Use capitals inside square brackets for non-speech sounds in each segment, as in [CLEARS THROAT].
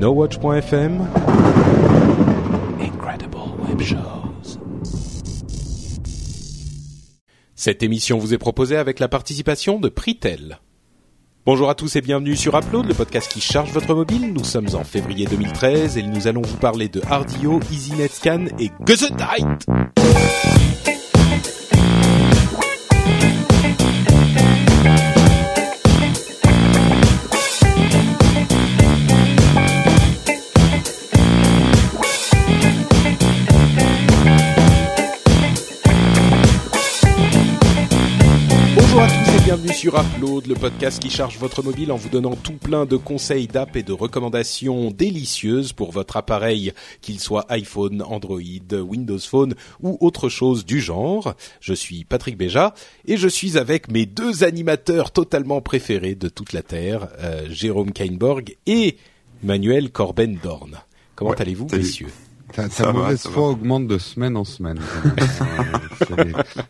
NoWatch.fm Incredible Web Shows. Cette émission vous est proposée avec la participation de Pritel. Bonjour à tous et bienvenue sur Upload, le podcast qui charge votre mobile. Nous sommes en février 2013 et nous allons vous parler de Hardio, EasyNet Scan et Gesundheit. Sur Upload, le podcast qui charge votre mobile en vous donnant tout plein de conseils d'app et de recommandations délicieuses pour votre appareil, qu'il soit iPhone, Android, Windows Phone ou autre chose du genre. Je suis Patrick Béja et je suis avec mes deux animateurs totalement préférés de toute la Terre, euh, Jérôme Kainborg et Manuel Corben-Dorn. Comment Ouais, allez-vous, messieurs? Ta, ta mauvaise foi augmente de semaine en semaine. [LAUGHS]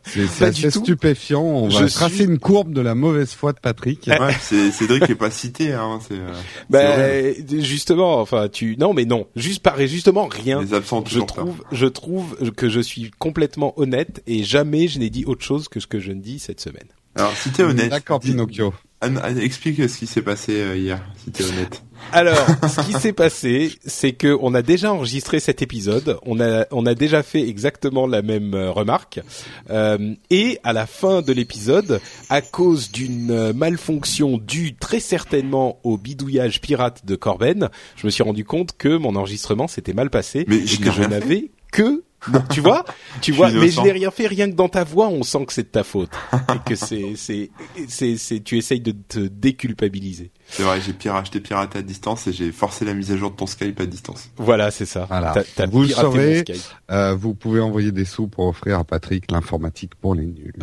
C'est- assez stupéfiant. On va Je tracer suis- une courbe de la mauvaise foi de Patrick. Ouais, c'est Cédric qui est pas cité, hein. C'est euh, Ben justement, enfin tu non mais non, juste pareil, justement rien. les absents Je trouve, je trouve que je suis complètement honnête et jamais je n'ai dit autre chose que ce que je ne dis cette semaine. Alors, si t'es honnête, D'accord, dis- Pinocchio. Explique ce qui s'est passé euh, hier, si t'es honnête. Alors, ce qui s'est passé, c'est que on a déjà enregistré cet épisode, on a on a déjà fait exactement la même euh, remarque, Euh, et à la fin de l'épisode, à cause d'une euh, malfonction due très certainement au bidouillage pirate de Corben, je me suis rendu compte que mon enregistrement s'était mal passé Mais et je que je n'avais que Tu vois, tu vois, mais je n'ai rien fait, rien que dans ta voix, on sent que c'est de ta faute et que c'est, c'est, c'est, c'est, tu essayes de te déculpabiliser. C'est vrai, j'ai acheté piraté à distance et j'ai forcé la mise à jour de ton Skype à distance. Voilà, c'est ça. Voilà. Vous saurez. Euh, vous pouvez envoyer des sous pour offrir à Patrick l'informatique pour les nuls.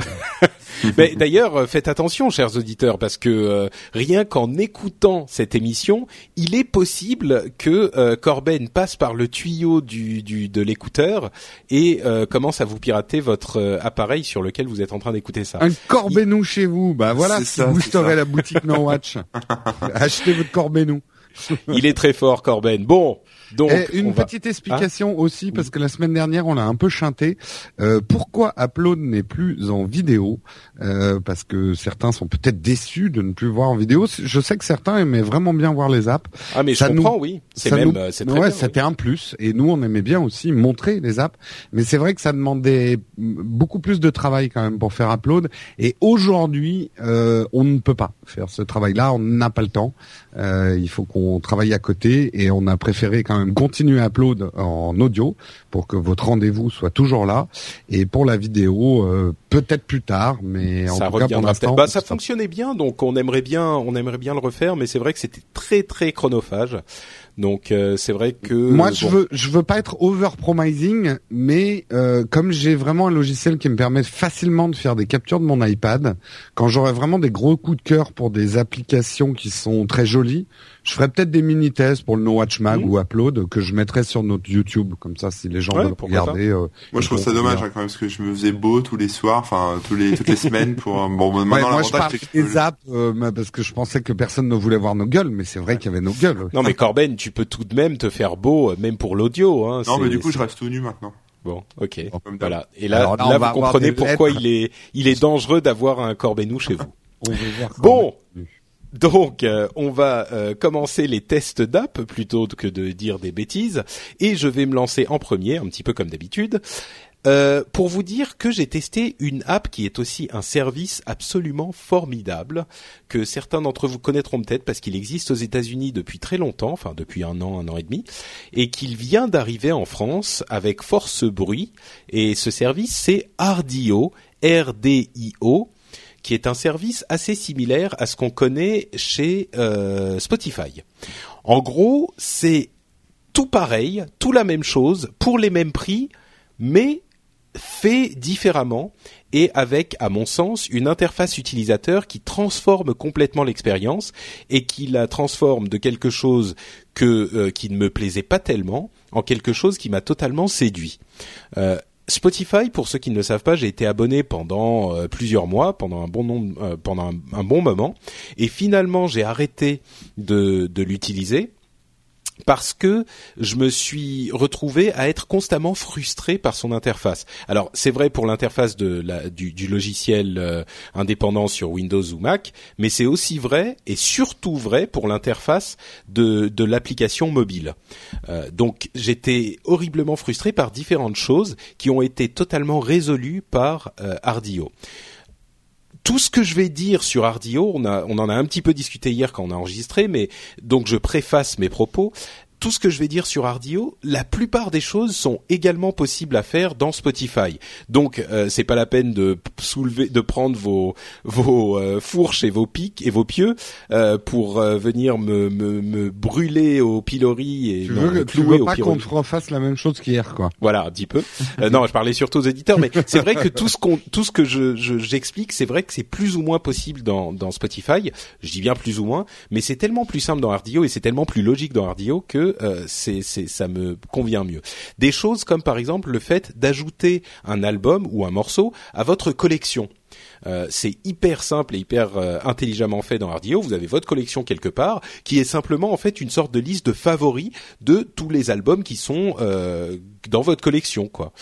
[LAUGHS] [LAUGHS] Mais d'ailleurs, euh, faites attention, chers auditeurs, parce que euh, rien qu'en écoutant cette émission, il est possible que euh, Corben passe par le tuyau du, du de l'écouteur et euh, commence à vous pirater votre euh, appareil sur lequel vous êtes en train d'écouter ça. Un corbenou chez vous. Bah voilà, si ça, vous la boutique No Watch. [LAUGHS] Achetez votre corbenou. Il est très fort, Corben. Bon, donc Et une va- petite explication aussi, parce que la semaine dernière, on l'a un peu chanté. Euh, pourquoi Upload n'est plus en vidéo? Euh, Parce que certains sont peut-être déçus de ne plus voir en vidéo. Je sais que certains aimaient vraiment bien voir les apps. Ah mais je ça nous- comprends, oui. C'est même, nous- euh, c'est très ouais, bien. oui. c'était un plus. Et nous, on aimait bien aussi montrer les apps. Mais c'est vrai que ça demandait beaucoup plus de travail quand même pour faire upload. Et aujourd'hui, euh, on ne peut pas faire ce travail-là. On n'a pas le temps. Euh, il faut qu'on travaille à côté. Et on a préféré quand même continuer à upload en audio pour que votre rendez-vous soit toujours là. Et pour la vidéo, euh, peut-être plus tard. Mais en ça tout cas, pour l'instant. Bah, ça- fonctionnait bien, donc on aimerait bien, on aimerait bien le refaire, mais c'est vrai que c'était très très chronophage. Donc euh, c'est vrai que Moi, bon. je veux, je veux pas être over promising, mais euh, comme j'ai vraiment un logiciel qui me permet facilement de faire des captures de mon iPad, quand j'aurai vraiment des gros coups de cœur pour des applications qui sont très jolies, je ferai peut-être des mini tests pour le No Watch Mag Mhm. ou Upload que je mettrai sur notre YouTube, comme ça, si les gens Ouais, veulent regarder. euh, Moi, je trouve ça dommage hein, quand même parce que je me faisais beau tous les soirs, enfin tous les toutes les [LAUGHS] semaines pour un- bon. Ouais, Maintenant, moi, je peux- des apps euh, parce que je pensais que personne ne voulait voir nos gueules, mais c'est vrai qu'il y avait nos gueules. Non mais Corben, tu peux tout de même te faire beau, euh, même pour l'audio. Hein, Non, mais du coup, je reste tout nu maintenant. Bon, ok, voilà. Et là, Alors là, là, vous comprenez pourquoi lettres. il est, il est dangereux d'avoir un Corbenou chez vous. [LAUGHS] On veut voir Bon. Donc, euh, on va euh, commencer les tests d'app plutôt que de dire des bêtises, et je vais me lancer en premier, un petit peu comme d'habitude, euh, pour vous dire que j'ai testé une app qui est aussi un service absolument formidable que certains d'entre vous connaîtront peut-être parce qu'il existe aux États-Unis depuis très longtemps, enfin depuis un an, un an et demi, et qu'il vient d'arriver en France avec force bruit. Et ce service, c'est Rdio, R-D-I-O qui est un service assez similaire à ce qu'on connaît chez euh, Spotify. En gros, c'est tout pareil, tout la même chose, pour les mêmes prix, mais fait différemment et avec, à mon sens, une interface utilisateur qui transforme complètement l'expérience et qui la transforme de quelque chose euh, qui ne me plaisait pas tellement en quelque chose qui m'a totalement séduit. Euh, Spotify, pour ceux qui ne le savent pas, j'ai été abonné pendant euh, plusieurs mois, pendant un bon nombre, euh, pendant bon moment, et finalement j'ai arrêté de l'utiliser parce que je me suis retrouvé à être constamment frustré par son interface. Alors c'est vrai pour l'interface de la, du, du logiciel euh, indépendant sur Windows ou Mac, mais c'est aussi vrai et surtout vrai pour l'interface de, de l'application mobile. Euh, donc j'étais horriblement frustré par différentes choses qui ont été totalement résolues par euh, Ardio tout ce que je vais dire sur Ardio, on, on en a un petit peu discuté hier quand on a enregistré, mais donc je préface mes propos tout ce que je vais dire sur Ardio, la plupart des choses sont également possibles à faire dans Spotify. Donc euh, c'est pas la peine de soulever, de prendre vos vos euh, fourches et vos pics et vos pieux euh, pour euh, venir me, me, me brûler au pilori et Tu non, veux, me tu clouer veux au pas qu'on te refasse la même chose qu'hier, quoi. Voilà, un petit peu. Euh, non, je parlais surtout aux éditeurs, mais c'est vrai que tout ce qu'on, tout ce que je, je- j'explique, c'est vrai que c'est plus ou moins possible dans, dans Spotify. Je dis bien plus ou moins, mais c'est tellement plus simple dans Ardio et c'est tellement plus logique dans Ardio que euh, c'est, ça me convient mieux. Des choses comme par exemple le fait d'ajouter un album ou un morceau à votre collection. Euh, c'est hyper simple et hyper euh, intelligemment fait dans Ardio. Vous avez votre collection quelque part, qui est simplement en fait une sorte de liste de favoris de tous les albums qui sont dans votre collection. Quoi.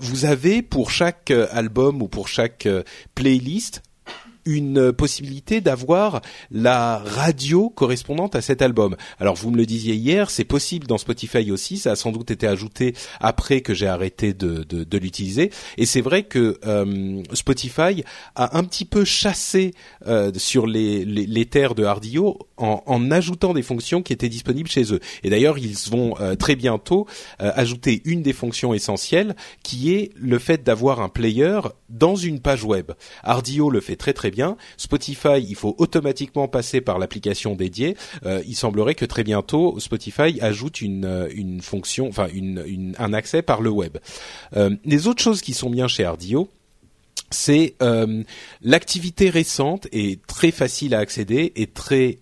Vous avez pour chaque album ou pour chaque playlist une possibilité d'avoir la radio correspondante à cet album. Alors vous me le disiez hier, c'est possible dans Spotify aussi, ça a sans doute été ajouté après que j'ai arrêté de, de, de l'utiliser. Et c'est vrai que euh, Spotify a un petit peu chassé euh, sur les, les, les terres de Hardio en, en ajoutant des fonctions qui étaient disponibles chez eux. Et d'ailleurs, ils vont euh, très bientôt euh, ajouter une des fonctions essentielles, qui est le fait d'avoir un player dans une page web. Ardio le fait très très bien. Spotify, il faut automatiquement passer par l'application dédiée. Euh, il semblerait que très bientôt Spotify ajoute une, euh, fonction, enfin un accès par le web. Euh, les autres choses qui sont bien chez Ardio, c'est l'activité récente est très facile à accéder et très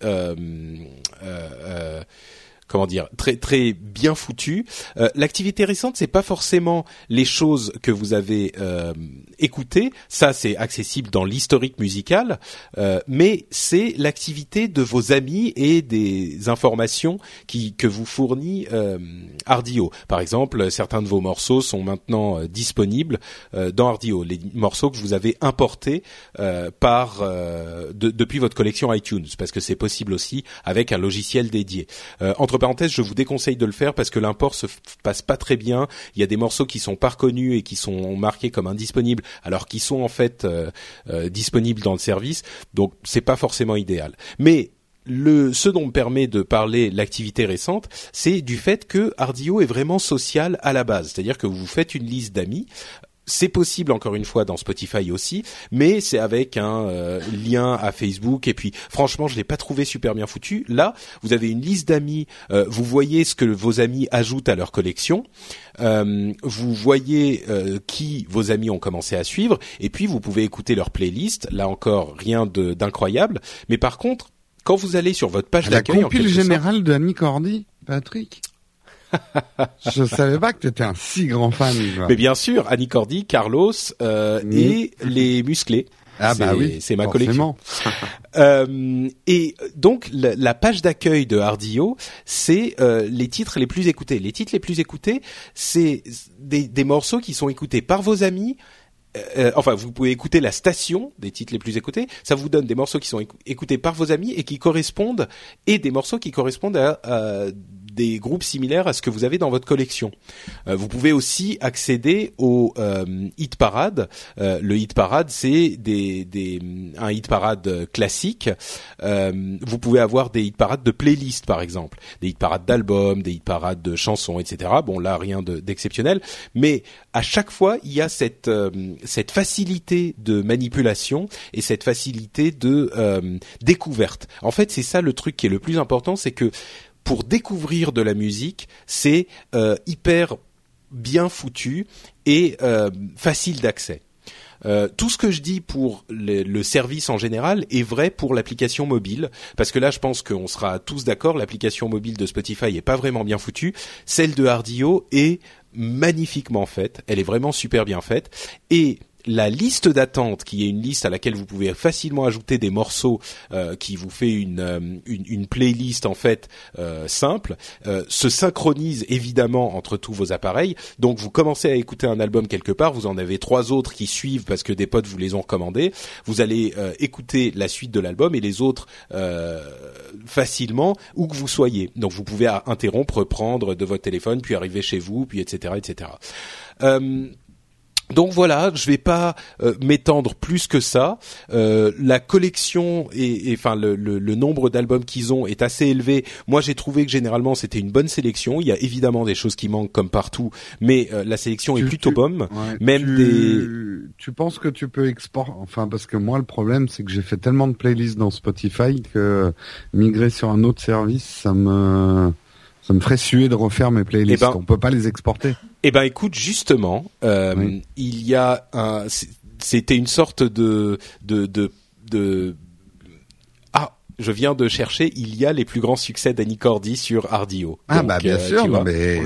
comment dire très très bien foutue. Euh, l'activité récente, c'est pas forcément les choses que vous avez euh, écoutées, ça c'est accessible dans l'historique musical, euh, mais c'est l'activité de vos amis et des informations qui que vous fournit euh, Ardio. Par exemple, certains de vos morceaux sont maintenant euh, disponibles euh, dans Ardio, les morceaux que vous avez importés euh, par de- depuis votre collection iTunes, parce que c'est possible aussi avec un logiciel dédié. Entre parenthèses, je vous déconseille de le faire parce que l'import se passe pas très bien. Il y a des morceaux qui sont pas reconnus et qui sont marqués comme indisponibles, alors qu'ils sont en fait euh, euh, disponibles dans le service. Donc c'est pas forcément idéal. Mais ce dont me permet de parler l'activité récente, c'est du fait que Ardio est vraiment social à la base. C'est-à-dire que vous faites une liste d'amis. C'est possible encore une fois dans Spotify aussi, mais c'est avec un euh, lien à Facebook. Et puis, franchement, je l'ai pas trouvé super bien foutu. Là, vous avez une liste d'amis. euh, vous voyez ce que vos amis ajoutent à leur collection. Euh, vous voyez euh, qui vos amis ont commencé à suivre. Et puis, vous pouvez écouter leur playlist. Là encore, rien de- d'incroyable. Mais par contre, quand vous allez sur votre page La d'accueil, en compile quelque sorte- générale de Annie Cordy, Patrick? Je savais pas que tu étais un si grand fan. quoi. Mais bien sûr, Annie Cordy, Carlos euh, Mm. et les musclés. ah bah oui, c'est ma collection. forcément. [LAUGHS] Euh, et donc la, la page d'accueil de Hardio, c'est euh, les titres les plus écoutés. Les titres les plus écoutés, c'est des, des morceaux qui sont écoutés par vos amis. Euh, enfin, vous pouvez écouter la station des titres les plus écoutés. Ça vous donne des morceaux qui sont écou- écoutés par vos amis et qui correspondent et des morceaux qui correspondent à, à des groupes similaires à ce que vous avez dans votre collection. Euh, vous pouvez aussi accéder au euh, hit parade. Euh, le hit parade, c'est des, des un hit parade classique. Euh, vous pouvez avoir des hit parades de playlist, par exemple, des hit parades d'albums, des hit parades de chansons, etc. Bon, là, rien de- d'exceptionnel, mais à chaque fois, il y a cette euh, cette facilité de manipulation et cette facilité de euh, découverte. En fait, c'est ça le truc qui est le plus important, c'est que pour découvrir de la musique, c'est euh, hyper bien foutu et euh, facile d'accès. Euh, tout ce que je dis pour le, service en général est vrai pour l'application mobile, parce que là, je pense qu'on sera tous d'accord. L'application mobile de Spotify est pas vraiment bien foutue. Celle de Hardio est magnifiquement faite. Elle est vraiment super bien faite. Et la liste d'attente, qui est une liste à laquelle vous pouvez facilement ajouter des morceaux, euh, qui vous fait une, euh, une, une, playlist en fait euh, simple, se synchronise évidemment entre tous vos appareils. Donc vous commencez à écouter un album quelque part, vous en avez trois autres qui suivent parce que des potes vous les ont recommandés. Vous allez écouter la suite de l'album et les autres facilement où que vous soyez. Donc vous pouvez interrompre, prendre de votre téléphone, puis arriver chez vous, puis etc. etc. donc voilà, je vais pas euh, m'étendre plus que ça. Euh, la collection et, enfin le, nombre d'albums qu'ils ont est assez élevé. Moi, j'ai trouvé que généralement c'était une bonne sélection. Il y a évidemment des choses qui manquent comme partout, mais euh, la sélection est plutôt bonne. Même tu, des. Tu penses que tu peux exporter Enfin, parce que moi, le problème, c'est que j'ai fait tellement de playlists dans Spotify que migrer sur un autre service, ça me ça me ferait suer de refaire mes playlists. Eh ben, On peut pas les exporter. Eh ben, écoute, justement, euh, il y a un, c'était une sorte de, de, de, de, je viens de chercher, il y a les plus grands succès d'Annie Cordy sur Ardio. Ah bah bien euh, sûr, non, mais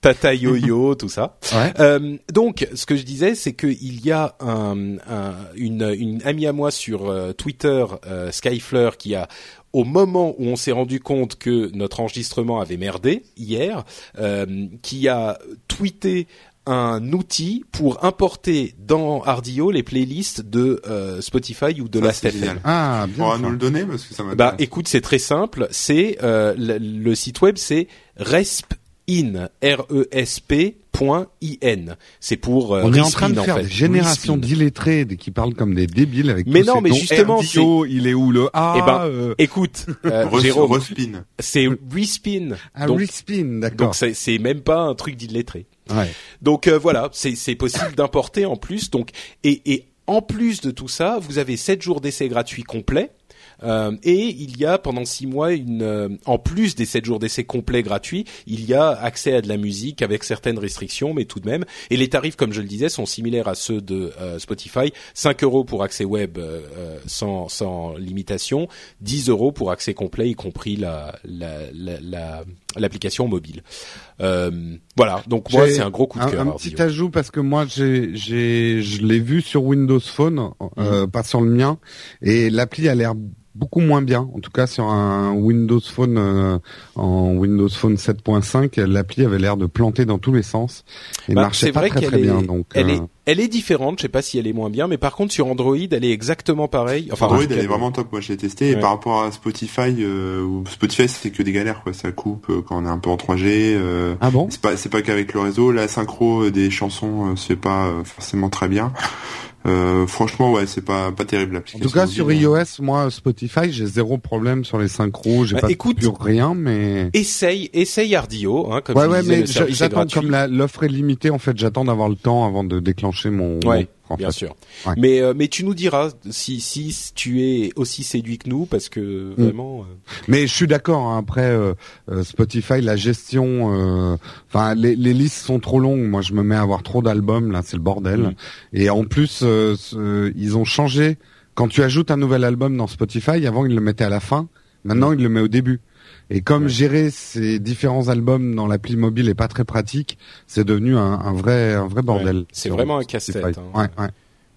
Tata Yo-Yo, [LAUGHS] tout ça. Ouais. Euh, donc, ce que je disais, c'est qu'il y a un, un, une, une amie à moi sur euh, Twitter, euh, Skyfleur, qui a au moment où on s'est rendu compte que notre enregistrement avait merdé hier, euh, qui a tweeté un outil pour importer dans Ardio les playlists de euh, Spotify ou de la FM. Ah, bien. On nous le donner parce que ça Bah, écoute, c'est très simple. C'est euh, le, site web, c'est respin, r e s p .in. C'est pour euh, On est en train de faire des générations d'illettrés qui parlent comme des débiles avec Mais non, mais justement, il est où le A eh ben, euh... écoute, euh, [LAUGHS] Jérôme, c'est Respin. Ah, donc, Respin, d'accord. Donc c'est même pas un truc d'illettré. Ouais. Donc euh, voilà, c'est possible d'importer en plus. Donc et, et en plus de tout ça, vous avez 7 jours d'essai gratuit complet euh, et il y a pendant six mois, une, euh, en plus des sept jours d'essai complets gratuits, il y a accès à de la musique avec certaines restrictions, mais tout de même. Et les tarifs, comme je le disais, sont similaires à ceux de euh, Spotify. 5 euros pour accès web sans, sans limitation, 10 euros pour accès complet, y compris la, la, la, l'application mobile. Euh, voilà, donc moi c'est un gros coup de cœur. Un, petit ajout parce que moi j'ai j'ai je l'ai vu sur Windows Phone, euh, mmh. pas sur le mien, et l'appli a l'air beaucoup moins bien. En tout cas, sur un Windows Phone euh, en Windows Phone 7.5, l'appli avait l'air de planter dans tous les sens et bah, marchait pas très très bien. Donc, elle est elle est différente. Je sais pas si elle est moins bien, mais par contre sur Android, elle est exactement pareille. Enfin, Android, elle est vraiment top. Moi, je l'ai testé. Et par rapport à Spotify, euh, Spotify, c'est que des galères. Quoi. Ça coupe quand on est un peu en 3G. ah bon C'est pas c'est pas qu'avec le réseau. La synchro des chansons, c'est pas forcément très bien. Euh, franchement, ouais, c'est pas pas terrible l'application. En tout cas, sur iOS, moi, Spotify, j'ai zéro problème sur les synchros. J'ai bah, pas écoute, de rien, mais essaye, essaye Ardio, hein, comme ouais, ouais, mais j'attends comme l'offre est limitée. En fait, j'attends d'avoir le temps avant de déclencher mon, ouais bien sûr. Mais euh, mais tu nous diras si si tu es aussi séduit que nous parce que mm. vraiment. Euh, mais je suis d'accord. Hein, après euh, Spotify, la gestion, enfin les, les listes sont trop longues. Moi, je me mets à avoir trop d'albums là, c'est le bordel. Mm. Et en plus, ils ont changé. Quand tu ajoutes un nouvel album dans Spotify, avant ils le mettaient à la fin. Maintenant, ils le met au début. Et comme gérer ces différents albums dans l'appli mobile est pas très pratique, c'est devenu un, un, vrai un vrai bordel. C'est vraiment un casse-tête. Hein. Ouais, ouais.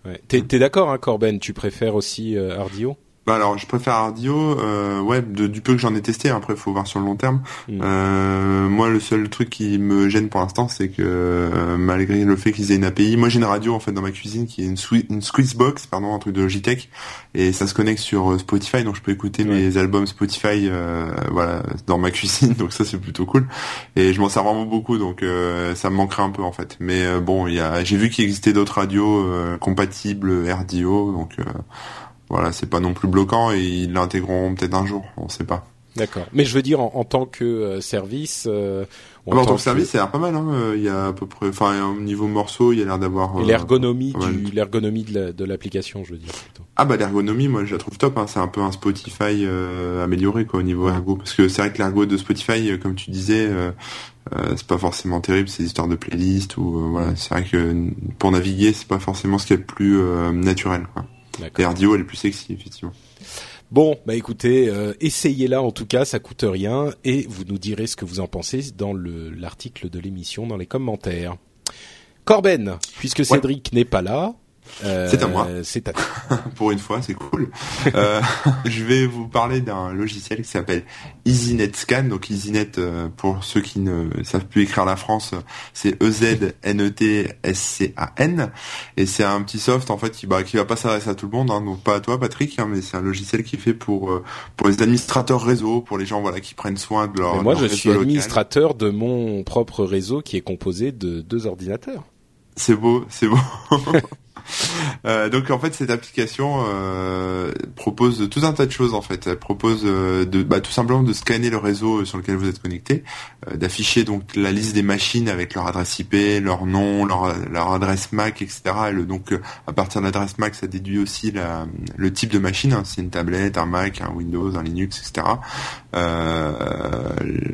ouais. T'es, d'accord, hein, Corben? Tu préfères aussi euh, Ardio? Bah alors, je préfère Ardio, euh, ouais, de, du peu que j'en ai testé. Après, faut voir sur le long terme. Mm. Euh, moi, le seul truc qui me gêne pour l'instant, c'est que euh, malgré le fait qu'ils aient une API, moi j'ai une radio en fait dans ma cuisine qui est une, une Squeezebox, pardon, un truc de Logitech, et ça se connecte sur euh, Spotify, donc je peux écouter mes albums Spotify, euh, voilà, dans ma cuisine. [LAUGHS] Donc ça, c'est plutôt cool. Et je m'en sers vraiment beaucoup, donc ça me manquerait un peu en fait. Mais bon, il y a, j'ai vu qu'il existait d'autres radios compatibles RDO, donc voilà, c'est pas non plus bloquant et ils l'intégreront peut-être un jour, on sait pas. D'accord. Mais je veux dire en, tant que euh, service. Euh, en, tant, que service, c'est l'air pas mal. Hein. Euh, il y a à peu près, enfin, au niveau morceau, il y a l'air d'avoir. l'ergonomie du, l'ergonomie de l'application, je veux dire. Plutôt. Ah bah l'ergonomie, moi je la trouve top. Hein. C'est un peu un Spotify amélioré quoi au niveau ergo, parce que c'est vrai que l'ergo de Spotify, comme tu disais, c'est pas forcément terrible. C'est histoires de playlist ou voilà. C'est vrai que pour naviguer, c'est pas forcément ce qui est le plus naturel. Quoi. RDO, elle est plus sexy, effectivement. Bon, bah écoutez, euh, essayez-la en tout cas, ça coûte rien, et vous nous direz ce que vous en pensez dans l'article de l'émission, dans les commentaires. Corben, puisque Cédric n'est pas là, c'est à moi. C'est à [LAUGHS] Pour une fois, c'est cool. euh, [LAUGHS] je vais vous parler d'un logiciel qui s'appelle EasyNet Scan. Donc EasyNet, euh, pour ceux qui ne savent plus écrire la France, c'est E Z N E T S C A N. Et c'est un petit soft en fait qui, bah, qui va pas s'adresser à tout le monde, hein, donc pas à toi Patrick, hein, mais c'est un logiciel qui est fait pour euh, pour les administrateurs réseau, pour les gens voilà qui prennent soin de leur. Mais moi, leur je suis local. administrateur de mon propre réseau qui est composé de deux ordinateurs. C'est beau, c'est beau. [LAUGHS] Euh, donc en fait cette application euh, propose tout un tas de choses en fait. Elle propose euh, de bah, tout simplement de scanner le réseau sur lequel vous êtes connecté, euh, d'afficher donc la liste des machines avec leur adresse IP, leur nom, leur, leur adresse MAC, etc. Et donc euh, à partir de l'adresse MAC, ça déduit aussi la, le type de machine. hein. c'est une tablette, un Mac, un Windows, un Linux, etc. Euh,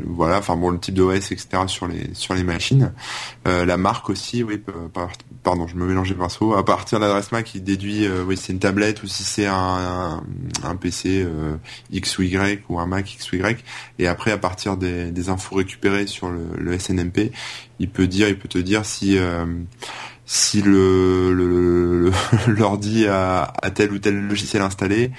voilà, enfin bon le type d'OS, etc. sur les sur les machines. Euh, la marque aussi, oui, pardon, je me mélangeais les pinceaux. À partir de l'adresse MAC, il déduit, euh, oui, c'est une tablette ou si c'est un, un, PC euh, X ou Y ou un Mac X ou Y. Et après, à partir des, infos récupérées sur le, le SNMP, il peut dire, il peut te dire si euh, si le le- le- [LAUGHS] l'ordi a, a tel ou tel logiciel installé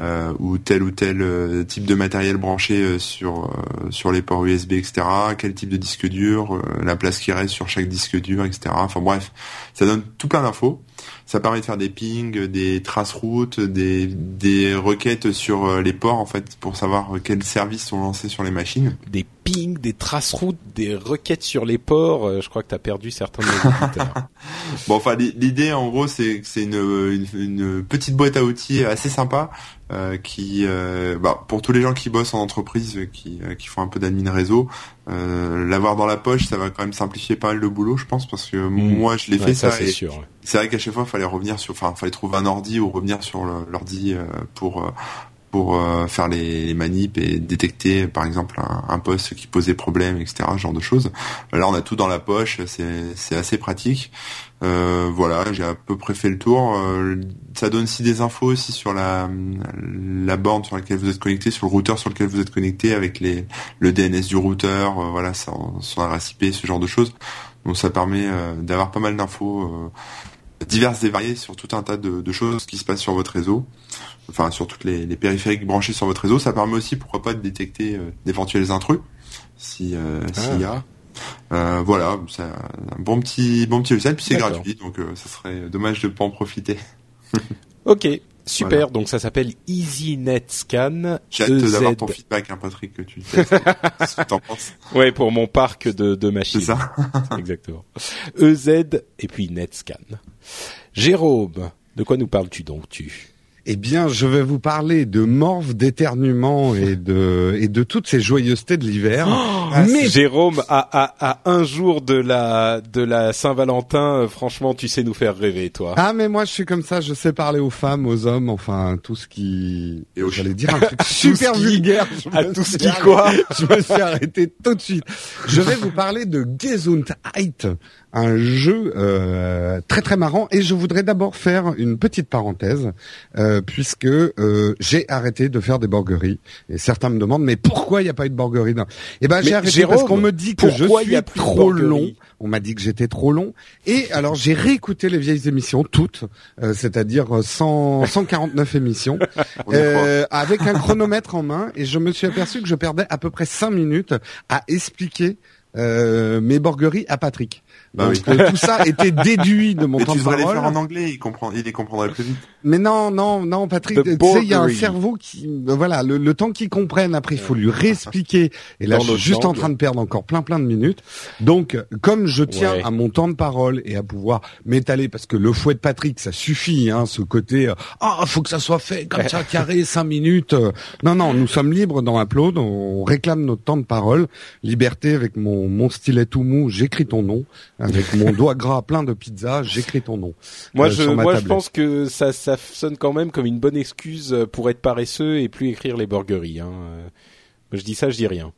euh, ou tel ou tel euh, type de matériel branché euh, sur euh, sur les ports USB, etc. Quel type de disque dur, euh, la place qui reste sur chaque disque dur, etc. Enfin bref, ça donne tout plein d'infos. Ça permet de faire des pings, des traces routes, des des requêtes sur les ports en fait pour savoir quels services sont lancés sur les machines. Des pings, des traces routes, des requêtes sur les ports. je crois que tu as perdu certains de auditeurs. [LAUGHS] Bon, enfin, l'i- l'idée, en gros, c'est que c'est une, une, une petite boîte à outils assez sympa euh, qui, euh, bah, pour tous les gens qui bossent en entreprise, euh, qui, euh, qui font un peu d'admin réseau, euh, l'avoir dans la poche, ça va quand même simplifier pas mal le boulot, je pense, parce que moi, je l'ai Ouais, fait ça, ça. c'est sûr. c'est vrai qu'à chaque fois, il fallait revenir sur, enfin, fallait trouver un ordi ou revenir sur l'ordi euh, pour euh, pour euh, faire les, manips et détecter, par exemple, un, un poste qui posait problème, etc., ce genre de choses. Là, on a tout dans la poche, c'est assez pratique. Euh, voilà, j'ai à peu près fait le tour. Euh, ça donne aussi des infos aussi sur la la borne sur laquelle vous êtes connecté, sur le routeur sur lequel vous êtes connecté, avec les le DNS du routeur, euh, voilà, son, adresse IP, ce genre de choses. Donc ça permet euh, d'avoir pas mal d'infos diverses et variées sur tout un tas de, de choses qui se passent sur votre réseau, enfin sur toutes les, les périphériques branchés sur votre réseau. Ça permet aussi, pourquoi pas, de détecter euh, d'éventuels intrus, si euh, s'il y a. Euh, voilà, c'est un bon petit bon petit logiciel, puis c'est gratuit, donc euh, ça serait dommage de pas en profiter. Ok, super. Voilà. Donc ça s'appelle EasyNet Scan. J'ai hâte d'avoir EZ. ton feedback, hein, Patrick, que tu testes. [LAUGHS] Ce que t'en penses? Ouais, pour mon parc de, de machines. C'est ça. [LAUGHS] Exactement. EZ et puis NetScan. Jérôme, de quoi nous parles-tu donc tu? Eh bien, je vais vous parler de morve, d'éternuement et de et de toutes ces joyeusetés de l'hiver. mais Jérôme, à, à, à un jour de la de la Saint-Valentin, euh, franchement, tu sais nous faire rêver, toi. ah, mais moi, je suis comme ça. Je sais parler aux femmes, aux hommes, enfin tout ce qui. Et aux J'allais dire un [LAUGHS] truc super qui- vulgaire. Je à tout ce qui arrêté- quoi [LAUGHS] Je me suis arrêté tout de suite. Je vais vous parler de Gesundheit, un jeu euh, très très marrant. Et je voudrais d'abord faire une petite parenthèse, euh, puisque euh, j'ai arrêté de faire des borgueries. Et certains me demandent, mais pourquoi il n'y a pas eu de borguerie. Eh ben, j'ai arrêté Jérôme, parce qu'on me dit que je y suis a trop long. On m'a dit que j'étais trop long. Et alors, j'ai réécouté les vieilles émissions, toutes, euh, c'est-à-dire euh, 100, 149 émissions. [LAUGHS] On y croit. Euh, avec un chronomètre en main et je me suis aperçu que je perdais à peu près cinq minutes à expliquer euh, mes borgueries à Patrick. Bah Donc, oui. euh, tout ça était déduit de mon Mais temps tu de devrais les parole. faire en anglais, il comprend, il les comprendrait plus vite. Mais non, non, non, Patrick, The tu sais, il y a un cerveau qui, euh, voilà, le, le temps qu'il comprenne, après, il faut lui réexpliquer. Et là, Dans je suis juste en train de perdre encore plein, plein de minutes. Donc, comme je tiens Ouais. à mon temps de parole et à pouvoir m'étaler, parce que le fouet de Patrick, ça suffit, hein, ce côté, euh, ah, faut que ça soit fait comme ça, [LAUGHS] carré, cinq minutes. euh. Non, non, nous sommes libres dans Upload, on réclame notre temps de parole. Liberté avec mon, mon stylet tout mou, j'écris ton nom. Avec mon doigt gras plein de pizza, j'écris ton nom. Moi, euh, je, moi, je pense que ça, ça sonne quand même comme une bonne excuse pour être paresseux et plus écrire les borgueries. Hein. Je dis ça, je dis rien.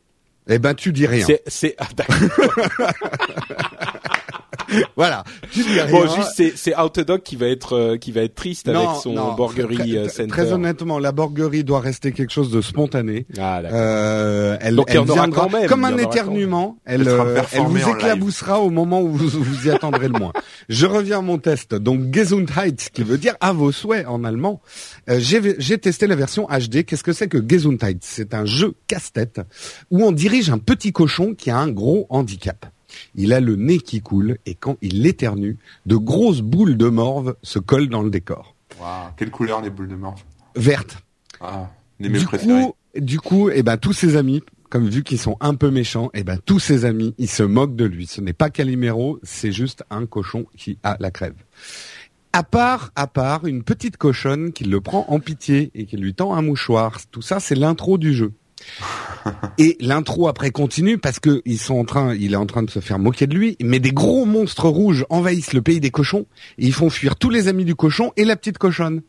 Eh ben, tu dis rien. C'est, c'est, ah, d'accord. [LAUGHS] [LAUGHS] voilà. Tu dis rien. Bon, juste c'est c'est Outdog qui va être euh, qui va être triste avec son non, Borgerie très, euh, très, Center. très honnêtement, la Borgerie doit rester quelque chose de spontané. Ah. Euh, elle, Donc, il y elle en aura viendra quand même, comme un éternuement. Elle, euh, elle vous éclaboussera au moment où vous vous y attendrez le moins. [LAUGHS] Je reviens à mon test. Donc Gesundheit, qui veut dire à vos souhaits en allemand. Euh, j'ai j'ai testé la version HD. Qu'est-ce que c'est que Gesundheit? C'est un jeu casse-tête où on dirige un petit cochon qui a un gros handicap. Il a le nez qui coule et quand il éternue, de grosses boules de morve se collent dans le décor. Quelle couleur les boules de morve? Verte. Ah, les du préférés. coup, du coup, eh ben tous ses amis, comme vu qu'ils sont un peu méchants, eh ben tous ses amis, ils se moquent de lui. Ce n'est pas Calimero, c'est juste un cochon qui a la crève. À part, à part, une petite cochonne qui le prend en pitié et qui lui tend un mouchoir. Tout ça, c'est l'intro du jeu. Et l'intro après continue parce que ils sont en train, il est en train de se faire moquer de lui, mais des gros monstres rouges envahissent le pays des cochons et ils font fuir tous les amis du cochon et la petite cochonne.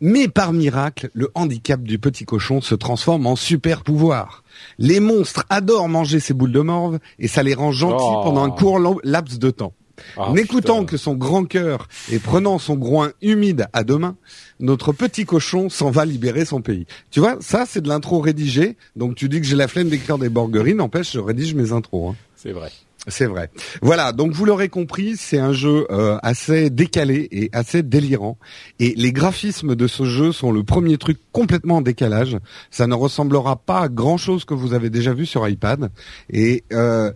Mais par miracle, le handicap du petit cochon se transforme en super pouvoir. Les monstres adorent manger ces boules de morve et ça les rend gentils Oh. pendant un court laps de temps. Ah, N'écoutant que son grand cœur et prenant son groin humide à deux mains, notre petit cochon s'en va libérer son pays. Tu vois, ça c'est de l'intro rédigée. Donc tu dis que j'ai la flemme d'écrire des borgueries, n'empêche, je rédige mes intros. hein. C'est vrai. C'est vrai. Voilà, donc vous l'aurez compris, c'est un jeu euh, assez décalé et assez délirant. Et les graphismes de ce jeu sont le premier truc complètement en décalage. Ça ne ressemblera pas à grand-chose que vous avez déjà vu sur iPad. Et euh,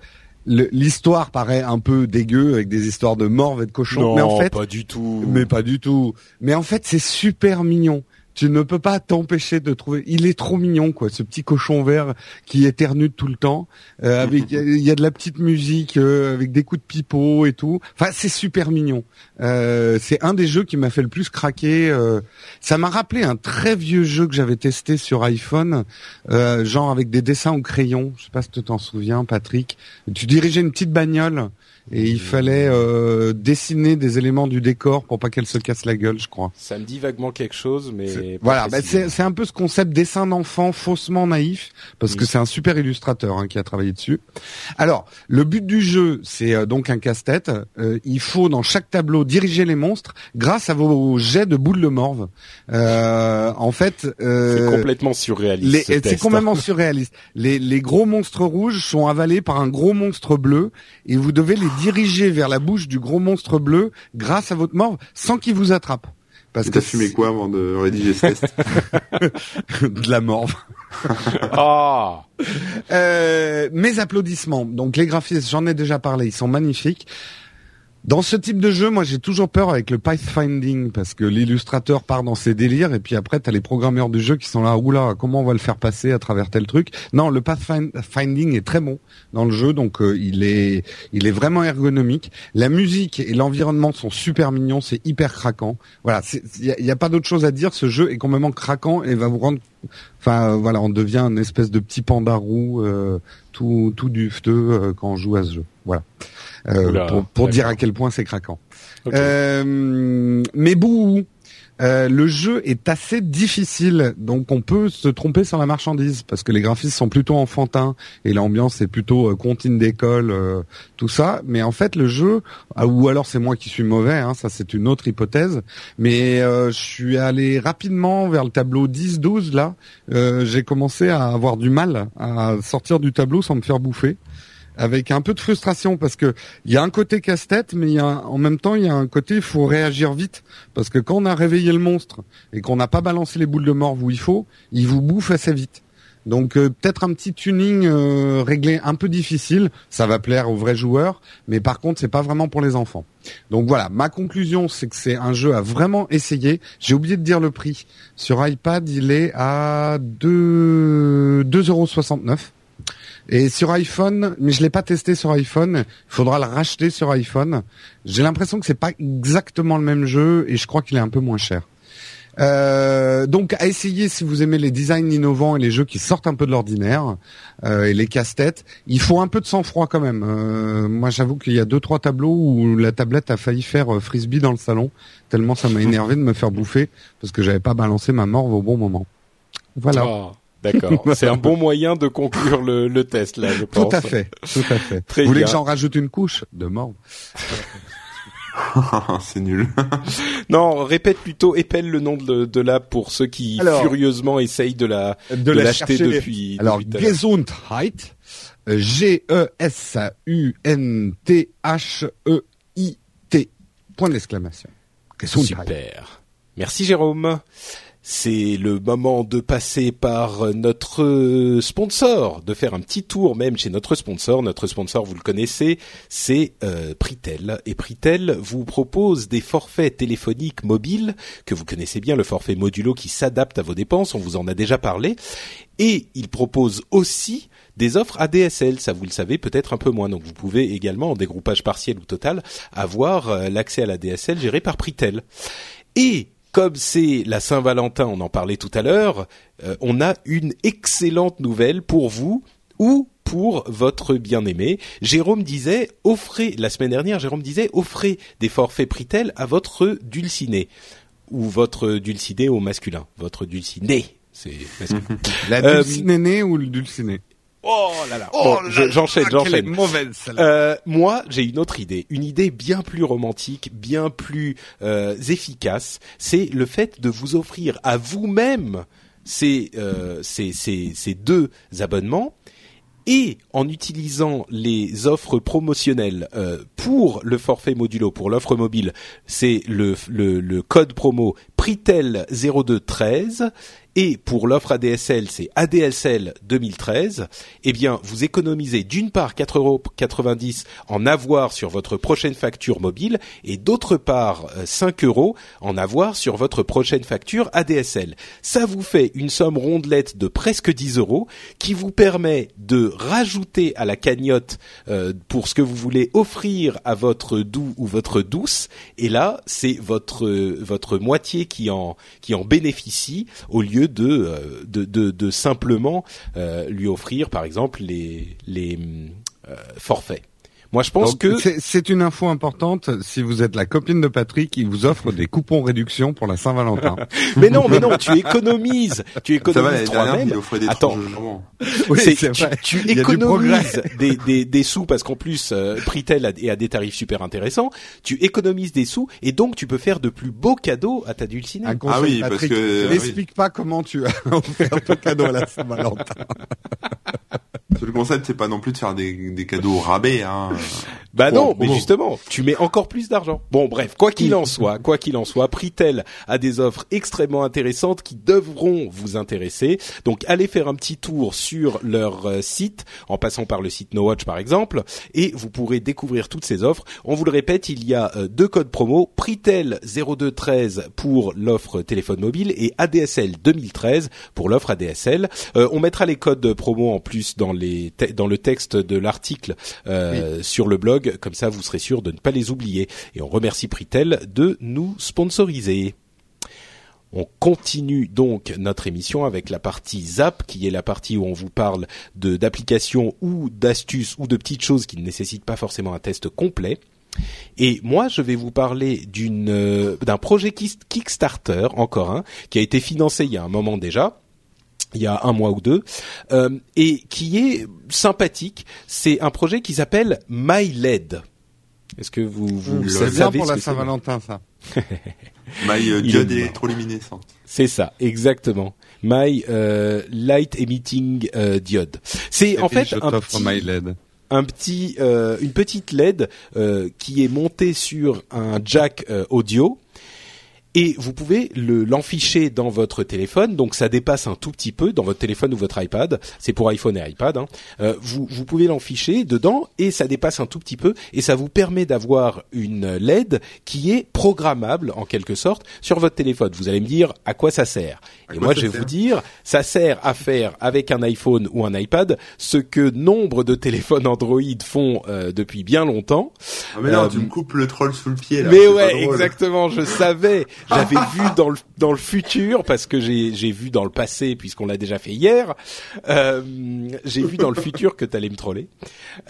l'histoire paraît un peu dégueu avec des histoires de morve et de cochons. Non, mais en fait, pas du tout. mais pas du tout. Mais en fait, c'est super mignon. Tu ne peux pas t'empêcher de trouver. Il est trop mignon, quoi. Ce petit cochon vert qui éternue tout le temps. Euh, [LAUGHS] avec, il y a de la petite musique euh, avec des coups de pipeau et tout. Enfin, c'est super mignon. Euh, c'est un des jeux qui m'a fait le plus craquer. euh. ça m'a rappelé un très vieux jeu que j'avais testé sur iPhone, euh, genre avec des dessins au crayon. Je sais pas si tu t'en souviens, Patrick. Tu dirigeais une petite bagnole et il fallait euh, dessiner des éléments du décor pour pas qu'elle se casse la gueule, je crois. Ça me dit vaguement quelque chose, mais Voilà, bah, c'est un peu ce concept dessin d'enfant faussement naïf, parce que c'est un super illustrateur hein, qui a travaillé dessus. Alors, le but du jeu, c'est euh, donc un casse-tête. Euh, il faut dans chaque tableau diriger les monstres grâce à vos jets de boules de morve. Euh, en fait, euh, c'est complètement surréaliste. ce C'est complètement [LAUGHS] surréaliste. Les, les gros monstres rouges sont avalés par un gros monstre bleu et vous devez les diriger vers la bouche du gros monstre bleu grâce à votre morve sans qu'il vous attrape. Parce Et que T'as fumé quoi avant de rédiger ce test [LAUGHS] de la morve. [LAUGHS] Ah, Euh, mes applaudissements. Donc les graphismes, j'en ai déjà parlé, ils sont magnifiques. Dans ce type de jeu, moi j'ai toujours peur avec le pathfinding parce que l'illustrateur part dans ses délires et puis après t'as les programmeurs du jeu qui sont là, oula, comment on va le faire passer à travers tel truc? Non, le pathfinding est très bon dans le jeu, donc euh, il est il est vraiment ergonomique. La musique et l'environnement sont super mignons, c'est hyper craquant. Voilà, il y a, pas d'autre chose à dire. Ce jeu est complètement craquant et va vous rendre Enfin voilà, on devient une espèce de petit panda roux, euh, tout tout dufteux euh, quand on joue à ce jeu. Voilà. Euh, pour pour dire à quel point c'est craquant. Euh, mais bouh, euh, le jeu est assez difficile, donc on peut se tromper sur la marchandise parce que les graphismes sont plutôt enfantins et l'ambiance est plutôt euh, comptine d'école, euh, tout ça. Mais en fait, le jeu, ah, ou alors c'est moi qui suis mauvais, hein, ça c'est une autre hypothèse. Mais euh, je suis allé rapidement vers le tableau 10-12 là. Euh, J'ai commencé à avoir du mal à sortir du tableau sans me faire bouffer. Avec un peu de frustration parce que il y a un côté casse-tête, mais en même temps il y a un côté il faut réagir vite parce que quand on a réveillé le monstre et qu'on n'a pas balancé les boules de morve où il faut, il vous bouffe assez vite. Donc euh, peut-être un petit tuning euh, réglé un peu difficile, ça va plaire aux vrais joueurs, mais par contre c'est pas vraiment pour les enfants. Donc voilà, ma conclusion c'est que c'est un jeu à vraiment essayer. J'ai oublié de dire le prix. Sur iPad il est à 2 2,69€. Et sur iPhone, mais je l'ai pas testé sur iPhone, il faudra le racheter sur iPhone. J'ai l'impression que c'est pas exactement le même jeu et je crois qu'il est un peu moins cher. Euh, donc à essayer si vous aimez les designs innovants et les jeux qui sortent un peu de l'ordinaire euh, et les casse-têtes. Il faut un peu de sang-froid quand même. Euh, moi j'avoue qu'il y a deux trois tableaux où la tablette a failli faire frisbee dans le salon tellement ça m'a [LAUGHS] énervé de me faire bouffer parce que j'avais pas balancé ma morve au bon moment. Voilà. Ah. D'accord. [LAUGHS] C'est un bon moyen de conclure le, le test là, je pense. Tout à fait, tout à fait. Très Vous voulez bien. que j'en rajoute une couche de mort [LAUGHS] c'est nul. [LAUGHS] Non, répète plutôt, épelle le nom de, de l'app pour ceux qui Alors, furieusement essayent de la de, la l'acheter depuis. Alors depuis. Gesundheit, euh, G E S U N T H E I T. Point d'exclamation. Super. Merci Jérôme. C'est le moment de passer par notre sponsor, de faire un petit tour même chez notre sponsor. Notre sponsor, vous le connaissez, c'est euh, Pritel. Et Pritel vous propose des forfaits téléphoniques mobiles, que vous connaissez bien, le forfait modulo qui s'adapte à vos dépenses, on vous en a déjà parlé. Et il propose aussi des offres ADSL, ça vous le savez peut-être un peu moins. Donc vous pouvez également, en dégroupage partiel ou total, avoir euh, l'accès à la DSL géré par Pritel. Et comme c'est la Saint-Valentin, on en parlait tout à l'heure, euh, on a une excellente nouvelle pour vous ou pour votre bien-aimé. Jérôme disait, offrez, la semaine dernière, Jérôme disait, offrez des forfaits Pritel à votre dulciné. Ou votre dulciné au masculin. Votre dulciné. C'est masculin. [LAUGHS] [LAUGHS] La Euh, dulcinée ou le dulciné? Oh là là. Bon, je- j'enchaîne, j'enchaîne. mauvaise celle-là. Euh, moi, j'ai une autre idée, une idée bien plus romantique, bien plus euh, efficace. C'est le fait de vous offrir à vous-même ces, euh, ces, ces, ces deux abonnements et en utilisant les offres promotionnelles euh, pour le forfait modulo, pour l'offre mobile, c'est le, le, le code promo Pritel 0213 et pour l'offre ADSL, c'est ADSL 2013. Eh bien, vous économisez d'une part 4,90 euros en avoir sur votre prochaine facture mobile et d'autre part euh, 5 euros en avoir sur votre prochaine facture ADSL. Ça vous fait une somme rondelette de presque 10 euros qui vous permet de rajouter à la cagnotte euh, pour ce que vous voulez offrir à votre doux ou votre douce. Et là, c'est votre votre moitié qui en qui en bénéficie au lieu de euh, de, de, de simplement euh, lui offrir, par exemple, les les euh, forfaits. Moi, je pense Donc, que c'est- c'est une info importante. Si vous êtes la copine de Patrick, il vous offre des coupons réduction pour la Saint-Valentin. [LAUGHS] mais non, mais non, tu économises, tu Ça va, économises toi-même. il offrait des Attends. oui, tu, vrai. tu a économises des, des, des sous parce qu'en plus euh, Pritel a, est à des tarifs super intéressants. Tu économises des sous et donc tu peux faire de plus beaux cadeaux à ta dulcinée. Un conseil, Ah oui, parce Patrick, que- n'explique pas comment tu as [LAUGHS] offert ton cadeau à la Saint-Valentin. Le concept, c'est pas non plus de faire des, des cadeaux au rabais, hein. Bah Bon, non, mais bon. justement, tu mets encore plus d'argent. Bon, bref, quoi qu'il en soit, quoi qu'il en soit, Pritel a des offres extrêmement intéressantes qui devront vous intéresser. Donc, allez faire un petit tour sur leur euh, site, en passant par le site No Watch par exemple, et vous pourrez découvrir toutes ces offres. On vous le répète, il y a euh, deux codes promo, Pritel 0213 pour l'offre téléphone mobile et ADSL 2013 pour l'offre ADSL. Euh, on mettra les codes promo en plus dans les dans le texte de l'article euh, sur le blog, comme ça vous serez sûr de ne pas les oublier. Et on remercie Pritel de nous sponsoriser. On continue donc notre émission avec la partie Zap, qui est la partie où on vous parle de d'applications ou d'astuces ou de petites choses qui ne nécessitent pas forcément un test complet. Et moi, je vais vous parler d'une euh, d'un projet Kickstarter, encore un, qui a été financé il y a un moment déjà il y a un mois ou deux, euh, et qui est sympathique. C'est un projet qui s'appelle MyLED. Est-ce que vous, vous C'est savez bien pour ce la Saint-Valentin, ça. [LAUGHS] My euh, diode électroluminescente. C'est ça, exactement. My euh, Light Emitting euh, Diode. C'est en fait je un petit, my LED. un petit, euh, une petite LED euh, qui est montée sur un jack euh, audio. Et vous pouvez le l'enficher dans votre téléphone, donc ça dépasse un tout petit peu dans votre téléphone ou votre iPad. C'est pour iPhone et iPad. Hein. Euh, vous vous pouvez l'enficher dedans et ça dépasse un tout petit peu et ça vous permet d'avoir une LED qui est programmable en quelque sorte sur votre téléphone. Vous allez me dire à quoi ça sert? À et moi je vais vous dire, ça sert à faire avec un iPhone ou un iPad ce que nombre de téléphones Android font euh, depuis bien longtemps. Ah mais non, Euh, tu me coupes le troll sous le pied, là. Mais ouais, exactement, je savais. J'avais vu dans le dans le futur parce que j'ai vu dans le passé puisqu'on l'a déjà fait hier. Euh, j'ai vu dans le futur que t'allais me troller.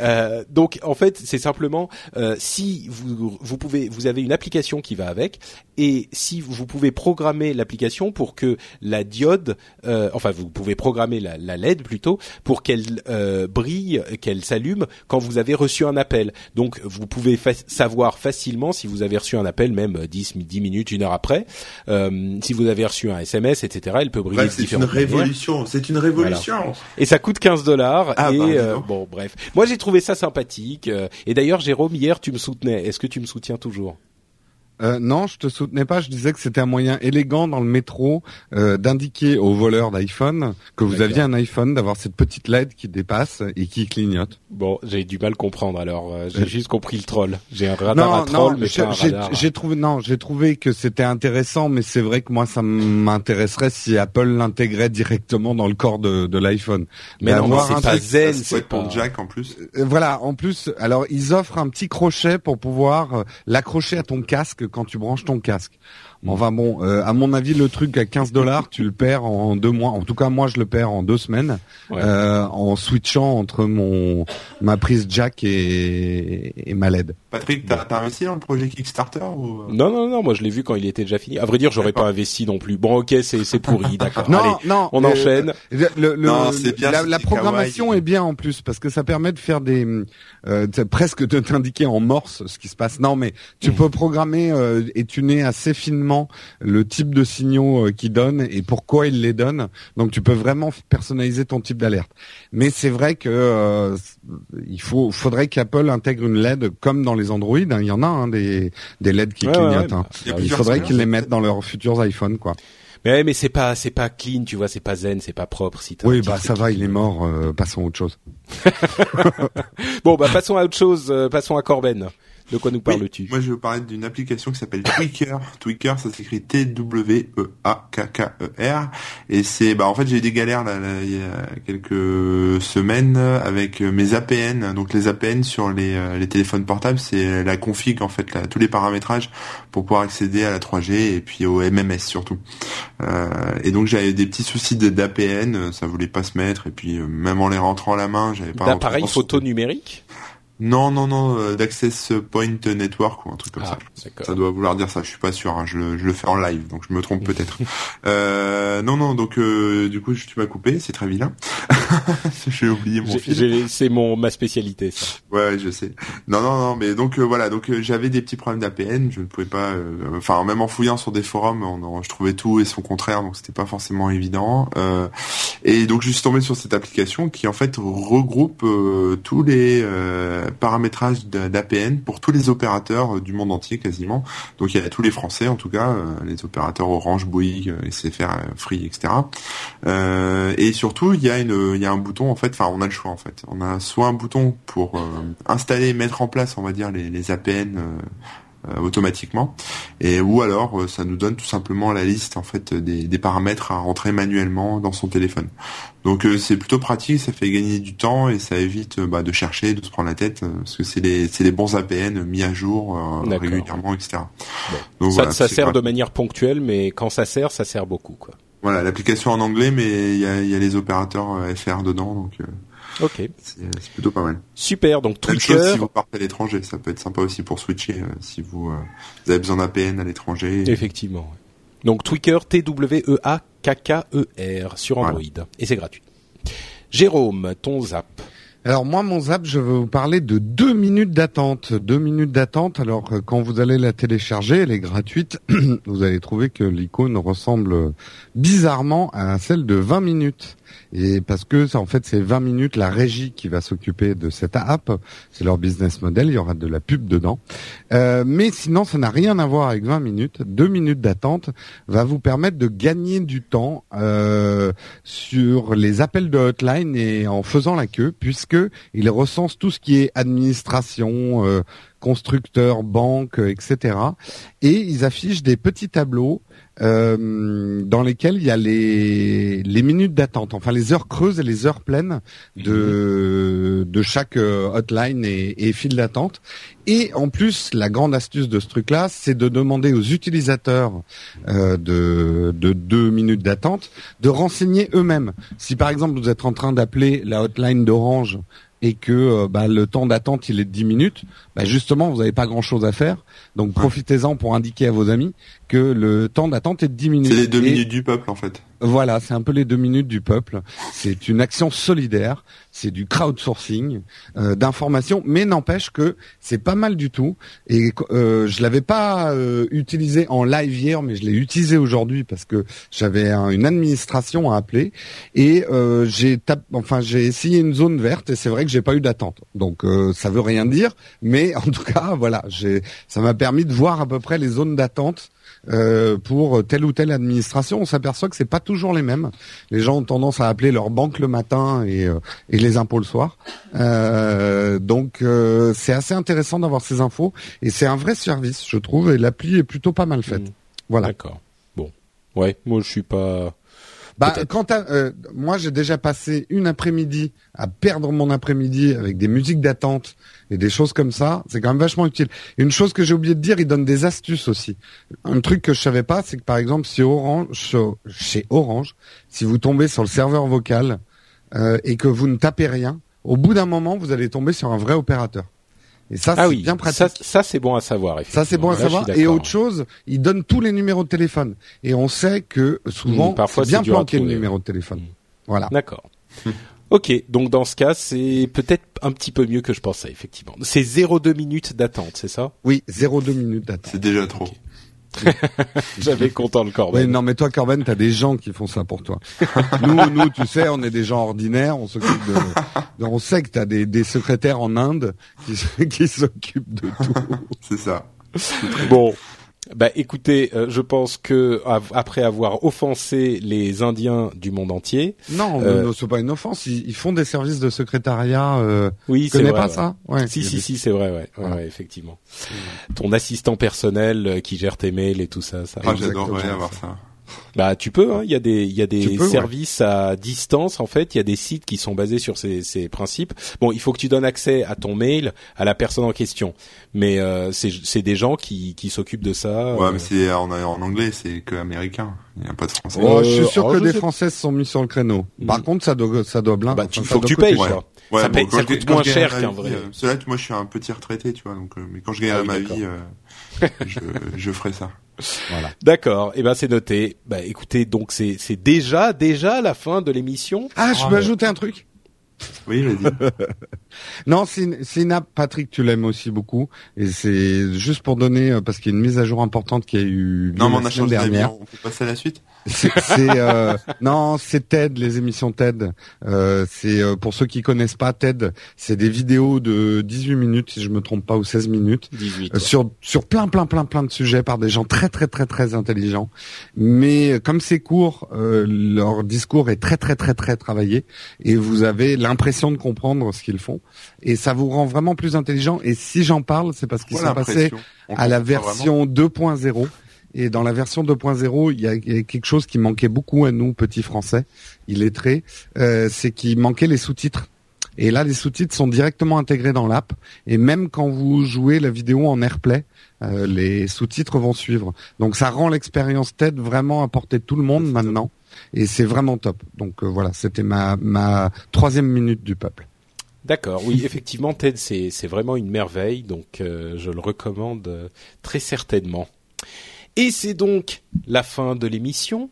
Euh, donc en fait, c'est simplement euh, si vous vous pouvez vous avez une application qui va avec et si vous pouvez programmer l'application pour que la diode, euh, enfin vous pouvez programmer la, la LED plutôt pour qu'elle euh, brille, qu'elle s'allume quand vous avez reçu un appel. Donc vous pouvez savoir facilement si vous avez reçu un appel, même 10, 10 minutes, une heure après, euh, si vous avez reçu un SMS, etc. Elle peut briller. c'est une révolution. C'est une révolution. Et ça coûte 15 dollars. Ah, et bah, euh, bon, bref. Moi j'ai trouvé ça sympathique. Euh, et d'ailleurs, Jérôme, hier tu me soutenais. Est-ce que tu me soutiens toujours? Euh, non, je te soutenais pas. Je disais que c'était un moyen élégant dans le métro euh, d'indiquer aux voleurs d'iPhone que vous aviez un iPhone, d'avoir cette petite LED qui dépasse et qui clignote. Bon, j'ai du mal comprendre. Alors, euh, j'ai juste compris le troll. J'ai un radar à troll, mais pas un radar. J'ai trouvé non, j'ai trouvé que c'était intéressant, mais c'est vrai que moi, ça m'intéresserait si Apple l'intégrait directement dans le corps de, de l'iPhone. Mais non, c'est pas zen, c'est pas jack en plus. voilà, en plus, alors ils offrent un petit crochet pour pouvoir l'accrocher à ton casque quand tu branches ton casque. Enfin bon, euh, à mon avis, le truc à 15 dollars, tu le perds en deux mois. En tout cas, moi, je le perds en deux semaines euh, en switchant entre mon ma prise jack et, et ma LED. Patrick, t'as as investi dans le projet Kickstarter ou Non, non, non. Moi, je l'ai vu quand il était déjà fini. À vrai dire, j'aurais pas investi non plus. Bon, ok, c'est c'est pourri, [LAUGHS] d'accord. non, Allez, non. On enchaîne. Le, non, bien, la, la programmation est bien en plus parce que ça permet de faire des euh, presque de t'indiquer en morse ce qui se passe. Non, mais tu mmh. peux programmer euh, et tuner assez finement le type de signaux euh, qu'il donne et pourquoi il les donne. Donc tu peux vraiment personnaliser ton type d'alerte. Mais c'est vrai que euh, il faut, faudrait qu'Apple intègre une LED comme dans les Android. Hein. Il y en a hein, des, des LED qui clignotent. Hein. Il, faudrait qu'ils les mettent dans leurs futurs iPhones, quoi. Mais mais c'est pas c'est pas clean, tu vois, c'est pas zen, c'est pas propre. Si oui, bah ça va, il est mort. Euh, passons à autre chose. [LAUGHS] bon, bah passons à autre chose. passons à Corben. De quoi nous parles-tu? Moi, je vais vous parler d'une application qui s'appelle Tweaker. [COUGHS] Tweaker, ça s'écrit T-W-E-A-K-K-E-R. Et c'est, bah, en fait, j'ai eu des galères là, il y a quelques semaines avec mes APN. Donc, les APN sur les, euh, les téléphones portables, c'est la config, en fait, là, tous les paramétrages pour pouvoir accéder à la 3G et puis au MMS surtout. Euh, et donc, j'avais des petits soucis d'APN, ça voulait pas se mettre. Et puis, euh, même en les rentrant à la main, j'avais pas. D'appareil photo numérique? Non, non, non, euh, d'Access Point Network ou un truc comme ah, ça. Ça doit vouloir dire ça, je suis pas sûr, hein, je, le, je, le, fais en live, donc je me trompe peut-être. [LAUGHS] euh, non, non, donc euh, du coup tu m'as coupé, c'est très vilain. [LAUGHS] J'ai oublié mon. C'est mon ma spécialité ça. Ouais, je sais. Non, non, non, mais donc euh, voilà, donc j'avais des petits problèmes d'APN, je ne pouvais pas, enfin même en fouillant sur des forums, on, je trouvais tout et son contraire, donc c'était pas forcément évident. et donc je suis tombé sur cette application qui en fait regroupe tous les paramétrage d'APN pour tous les opérateurs euh, du monde entier quasiment. Donc il y a tous les Français en tout cas, euh, les opérateurs Orange, Bouygues, euh, SFR, Free, etc. et surtout il y a une, il y a un bouton en fait, enfin on a le choix en fait. On a soit un bouton pour installer, mettre en place, on va dire les, les APN euh, automatiquement. Et ou alors euh, ça nous donne tout simplement la liste en fait des, des paramètres à rentrer manuellement dans son téléphone. Donc euh, c'est plutôt pratique ça fait gagner du temps et ça évite bah, de chercher de se prendre la tête parce que c'est les c'est les bons APN mis à jour régulièrement etc donc, ça, ça sert de manière ponctuelle mais quand ça sert ça sert beaucoup quoi. Voilà l'application en anglais mais il y a, y a les opérateurs FR dedans donc Ok. C'est plutôt pas mal. Super. Donc Twitter. Chose si vous partez à l'étranger, ça peut être sympa aussi pour switcher euh, si vous, euh, vous, avez besoin d'APN à l'étranger. Effectivement. Donc Tweaker, T-W-E-A-K-K-E-R sur Android. Et c'est gratuit. Jérôme, ton zap. Alors moi, mon zap, je vais vous parler de deux minutes d'attente. Deux minutes d'attente. Alors euh, quand vous allez la télécharger, elle est gratuite. [CLEARS THROAT] vous allez trouver que l'icône ressemble bizarrement à celle de 20 minutes et parce que ça, en fait c'est 20 minutes la régie qui va s'occuper de cette app, c'est leur business model, il y aura de la pub dedans. Euh, mais sinon ça n'a rien à voir avec 20 minutes. Deux minutes d'attente va vous permettre de gagner du temps euh, sur les appels de hotline et en faisant la queue, puisque il recense tout ce qui est administration. Euh, constructeurs, banques, etc. Et ils affichent des petits tableaux euh, dans lesquels il y a les, minutes d'attente, enfin les heures creuses et les heures pleines de, de chaque euh, hotline et, et file d'attente. Et en plus, la grande astuce de ce truc-là, c'est de demander aux utilisateurs euh, de, de deux minutes d'attente de renseigner eux-mêmes. Si par exemple vous êtes en train d'appeler la hotline d'Orange et que euh, bah, le temps d'attente il est de 10 minutes, bah, justement vous n'avez pas grand chose à faire. Donc profitez-en pour indiquer à vos amis que le temps d'attente est de 10 minutes. C'est les deux Et- minutes du peuple en fait. voilà, c'est un peu les deux minutes du peuple. C'est une action solidaire, c'est du crowdsourcing euh, d'informations, mais n'empêche que c'est pas mal du tout. Et euh, je l'avais pas euh, utilisé en live hier, mais je l'ai utilisé aujourd'hui parce que j'avais un- une administration à appeler et euh, j'ai tap- enfin j'ai essayé une zone verte et c'est vrai que j'ai pas eu d'attente. Donc euh, ça veut rien dire, mais en tout cas voilà, j'ai ça m'a permis de voir à peu près les zones d'attente euh, pour telle ou telle administration, on s'aperçoit que c'est pas toujours les mêmes. Les gens ont tendance à appeler leur banque le matin et, euh, et les impôts le soir. Euh, donc euh, c'est assez intéressant d'avoir ces infos et c'est un vrai service, je trouve. Et l'appli est plutôt pas mal faite. Mm. Voilà. D'accord. Bon. Ouais, moi je suis pas. Bah, quand euh, moi j'ai déjà passé une après-midi à perdre mon après-midi avec des musiques d'attente et des choses comme ça. C'est quand même vachement utile. Une chose que j'ai oublié de dire, il donne des astuces aussi. Un truc que je savais pas, c'est que par exemple, si Orange, chez Orange, si vous tombez sur le serveur vocal euh, et que vous ne tapez rien, au bout d'un moment, vous allez tomber sur un vrai opérateur. Et ça, Ah c'est oui, bien pratique. ça, ça c'est bon à savoir. Ça c'est bon à. Là, savoir. Et autre chose, il donne tous les numéros de téléphone. Et on sait que souvent, Mm, parfois, c'est bien planqué le numéro de téléphone. Mm. Voilà. D'accord. [LAUGHS] ok, donc dans ce cas, c'est peut-être un petit peu mieux que je pensais, effectivement. C'est 0,2 minutes d'attente, c'est ça? Oui, 0,2 minutes d'attente. C'est déjà trop. [LAUGHS] J'avais content le Corben. non, mais toi, Corben, t'as des gens qui font ça pour toi. [LAUGHS] nous, nous, tu sais, on est des gens ordinaires, on s'occupe de, on sait que t'as des, des secrétaires en Inde qui, [LAUGHS] qui s'occupent de tout. C'est ça. Bon, bah écoutez, euh, je pense que av- après avoir offensé les Indiens du monde entier, Non, Euh, non, c'est pas une offense. Ils, ils font des services de secrétariat. Euh, oui, c'est vrai. pas ouais. ça Ouais. Si si si, c'est vrai, ouais, ouais, ouais, effectivement. Ton assistant personnel euh, qui gère tes mails et tout ça, ça. Ah, j'adorerais ça. avoir ça. Bah tu peux, hein. il y a des il y a des ouais. services à distance en fait, il y a des sites qui sont basés sur ces, ces principes. Bon, il faut que tu donnes accès à ton mail à la personne en question, mais euh, c'est c'est des gens qui qui s'occupent de ça. Ouais, euh, mais c'est en, en anglais, c'est que américain. Il n'y a pas de français. Oh, Euh, je suis sûr oh, que des sais- Françaises sont mises sur le créneau. Mm. Par contre, ça doit, ça doit blind. bah, enfin, tu ça faut que tu payes. Ouais, ça bon, paye- quand ça je- coûte moins cher qu'un vrai. euh, Cela, moi, je suis un petit retraité, tu vois, donc. euh, mais quand je gagne Ah oui, ma vie, euh, je, je ferai ça. Voilà. D'accord, et ben c'est noté. Bah écoutez, donc c'est c'est déjà déjà la fin de l'émission. Ah, je peux ajouter un truc? Oui, vas-y. [LAUGHS] Non, app, Patrick, tu l'aimes aussi beaucoup. Et c'est juste pour donner, euh, parce qu'il y a une mise à jour importante qui a eu lieu non, mais on la a semaine dernière. On peut passer à la suite. C'est, euh, [LAUGHS] non, c'est TED, les émissions TED. Euh, c'est euh, pour ceux qui connaissent pas TED, c'est des vidéos de 18 minutes, si je me trompe pas, ou 16 minutes, 18. euh, sur sur plein, plein, plein, plein de sujets par des gens très, très, très, très intelligents. Mais comme c'est court, euh, leur discours est très, très, très, très travaillé, et vous avez l'impression de comprendre ce qu'ils font, et ça vous rend vraiment plus intelligent. Et si j'en parle, c'est parce qu'ils Voilà sont passés à la version 2.0. Et dans la version 2.0, il y a il y a quelque chose qui manquait beaucoup à nous, petits Français, illettrés, euh, c'est qu'il manquait les sous-titres. Et là, les sous-titres sont directement intégrés dans l'app. Et même quand vous jouez la vidéo en AirPlay, euh, les sous-titres vont suivre. Donc ça rend l'expérience TED vraiment à portée de tout le monde maintenant. Et c'est vraiment top. Donc euh, voilà, c'était ma, ma troisième minute du peuple. D'accord, oui, effectivement, TED, c'est vraiment une merveille, donc euh, je le recommande euh, très certainement. Et c'est donc la fin de l'émission.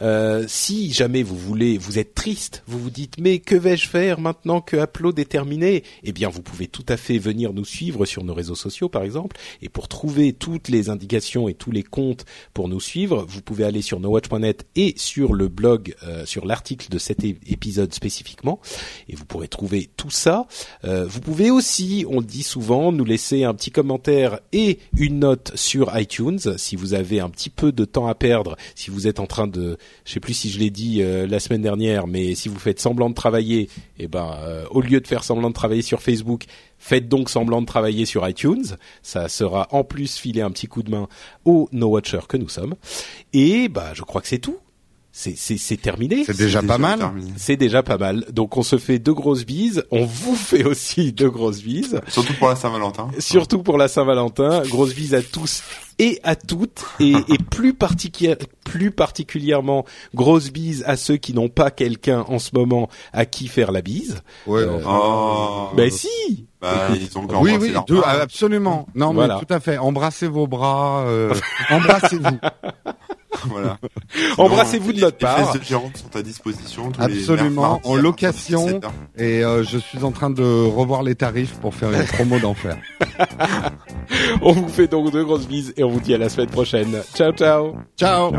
Euh, si jamais vous voulez, vous êtes triste, vous vous dites mais que vais-je faire maintenant que Upload est terminé Eh bien, vous pouvez tout à fait venir nous suivre sur nos réseaux sociaux, par exemple. Et pour trouver toutes les indications et tous les comptes pour nous suivre, vous pouvez aller sur nowatch.net et sur le blog, euh, sur l'article de cet épisode spécifiquement, et vous pourrez trouver tout ça. Euh, vous pouvez aussi, on le dit souvent, nous laisser un petit commentaire et une note sur iTunes si vous avez un petit peu de temps à perdre, si vous êtes en train de euh, je sais plus si je l'ai dit euh, la semaine dernière, mais si vous faites semblant de travailler, eh ben au lieu de faire semblant de travailler sur Facebook, faites donc semblant de travailler sur iTunes. Ça sera en plus filer un petit coup de main aux no watchers que nous sommes. Et bah je crois que c'est tout c'est terminé. C'est déjà pas mal. C'est déjà pas mal. Donc on se fait deux grosses bises. On vous fait aussi deux grosses bises. Surtout pour la Saint-Valentin. Surtout pour la Saint-Valentin. Grosse bise à tous et à toutes et, et plus, plus particulièrement grosse bise à ceux qui n'ont pas quelqu'un en ce moment à qui faire la bise. Ouais. Euh, oh. Ben si. Bah, ils ont oui, oui, absolument. Non, mais tout à fait. Embrassez vos bras. Euh, embrassez-vous. [LAUGHS] [LAUGHS] voilà. [LAUGHS] Embrassez-vous de notre part. Les sont à disposition. Absolument, en location. Et euh, je suis en train de revoir les tarifs pour faire une promo d'enfer. [LAUGHS] on vous fait donc deux grosses bises et on vous dit à la semaine prochaine. Ciao, ciao. Ciao.